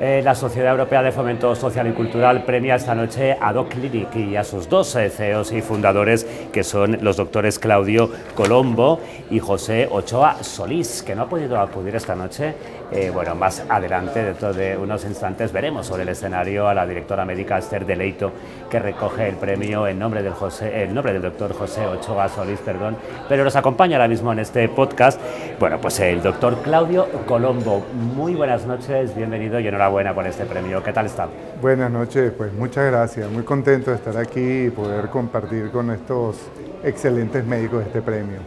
Eh, la Sociedad Europea de Fomento Social y Cultural premia esta noche a Doc Clinic y a sus dos eh, CEOs y fundadores, que son los doctores Claudio Colombo y José Ochoa Solís, que no ha podido acudir esta noche. Eh, bueno, más adelante, dentro de unos instantes, veremos sobre el escenario a la directora médica Esther Deleito, que recoge el premio en nombre del, José, el nombre del doctor José Ochoa Solís, perdón, pero nos acompaña ahora mismo en este podcast, bueno, pues el doctor Claudio Colombo. Muy buenas noches, bienvenido y enhorabuena enhorabuena por este premio. ¿Qué tal está? Buenas noches, pues muchas gracias. Muy contento de estar aquí y poder compartir con estos excelentes médicos este premio.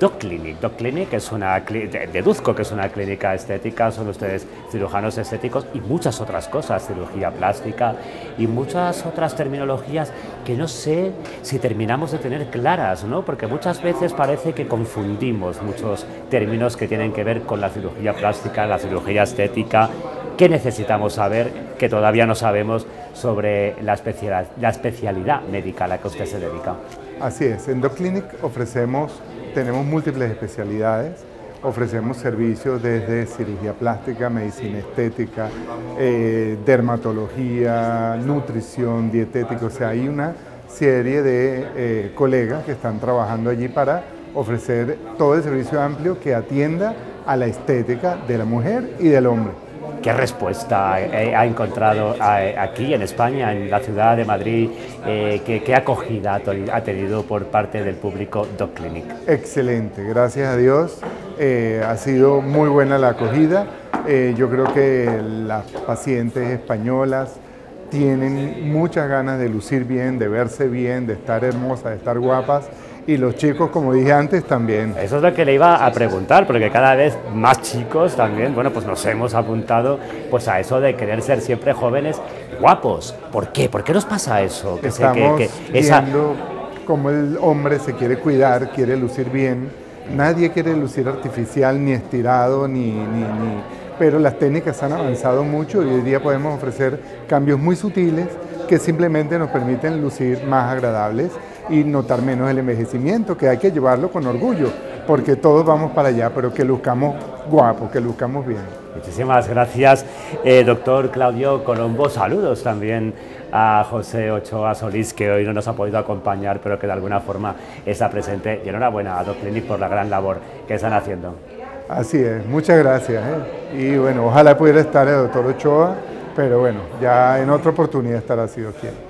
Doc Clinic. Doc Clinic es una, deduzco que es una clínica estética, son ustedes cirujanos estéticos y muchas otras cosas, cirugía plástica y muchas otras terminologías que no sé si terminamos de tener claras, ¿no? Porque muchas veces parece que confundimos muchos términos que tienen que ver con la cirugía plástica, la cirugía estética ¿Qué necesitamos saber que todavía no sabemos sobre la especialidad, médica a la que usted se dedica? Así es, en DocClinic ofrecemos, tenemos múltiples especialidades, ofrecemos servicios desde cirugía plástica, medicina estética, eh, dermatología, nutrición, dietética, o sea, hay una serie de eh, colegas que están trabajando allí para ofrecer todo el servicio amplio que atienda a la estética de la mujer y del hombre. ¿Qué respuesta ha encontrado aquí en España, en la ciudad de Madrid? Eh, ¿qué, acogida ha tenido por parte del público Doc Clinic? Excelente, gracias a Dios. Eh, ha sido muy buena la acogida. Eh, yo creo que las pacientes españolas tienen muchas ganas de lucir bien, de verse bien, de estar hermosas, de estar guapas y los chicos, como dije antes, también. Eso es lo que le iba a preguntar, porque cada vez más chicos también, bueno, pues nos hemos apuntado pues a eso de querer ser siempre jóvenes guapos. ¿Por qué? ¿Por qué nos pasa eso? Que Estamos que, viendo cómo el hombre se quiere cuidar, quiere lucir bien. Nadie quiere lucir artificial, ni estirado, ni, ni, ni... Pero las técnicas han avanzado mucho y hoy día podemos ofrecer cambios muy sutiles que simplemente nos permiten lucir más agradables y notar menos el envejecimiento, que hay que llevarlo con orgullo, porque todos vamos para allá, pero que luzcamos guapos, que luzcamos bien. Muchísimas gracias, eh, doctor Claudio Colombo. Saludos también a José Ochoa Solís, que hoy no nos ha podido acompañar, pero que de alguna forma está presente. Y enhorabuena a Doc Clinic por la gran labor que están haciendo. Así es, muchas gracias. ¿eh? Y bueno, ojalá pudiera estar el doctor Ochoa pero bueno, ya en otra oportunidad estará así, quien.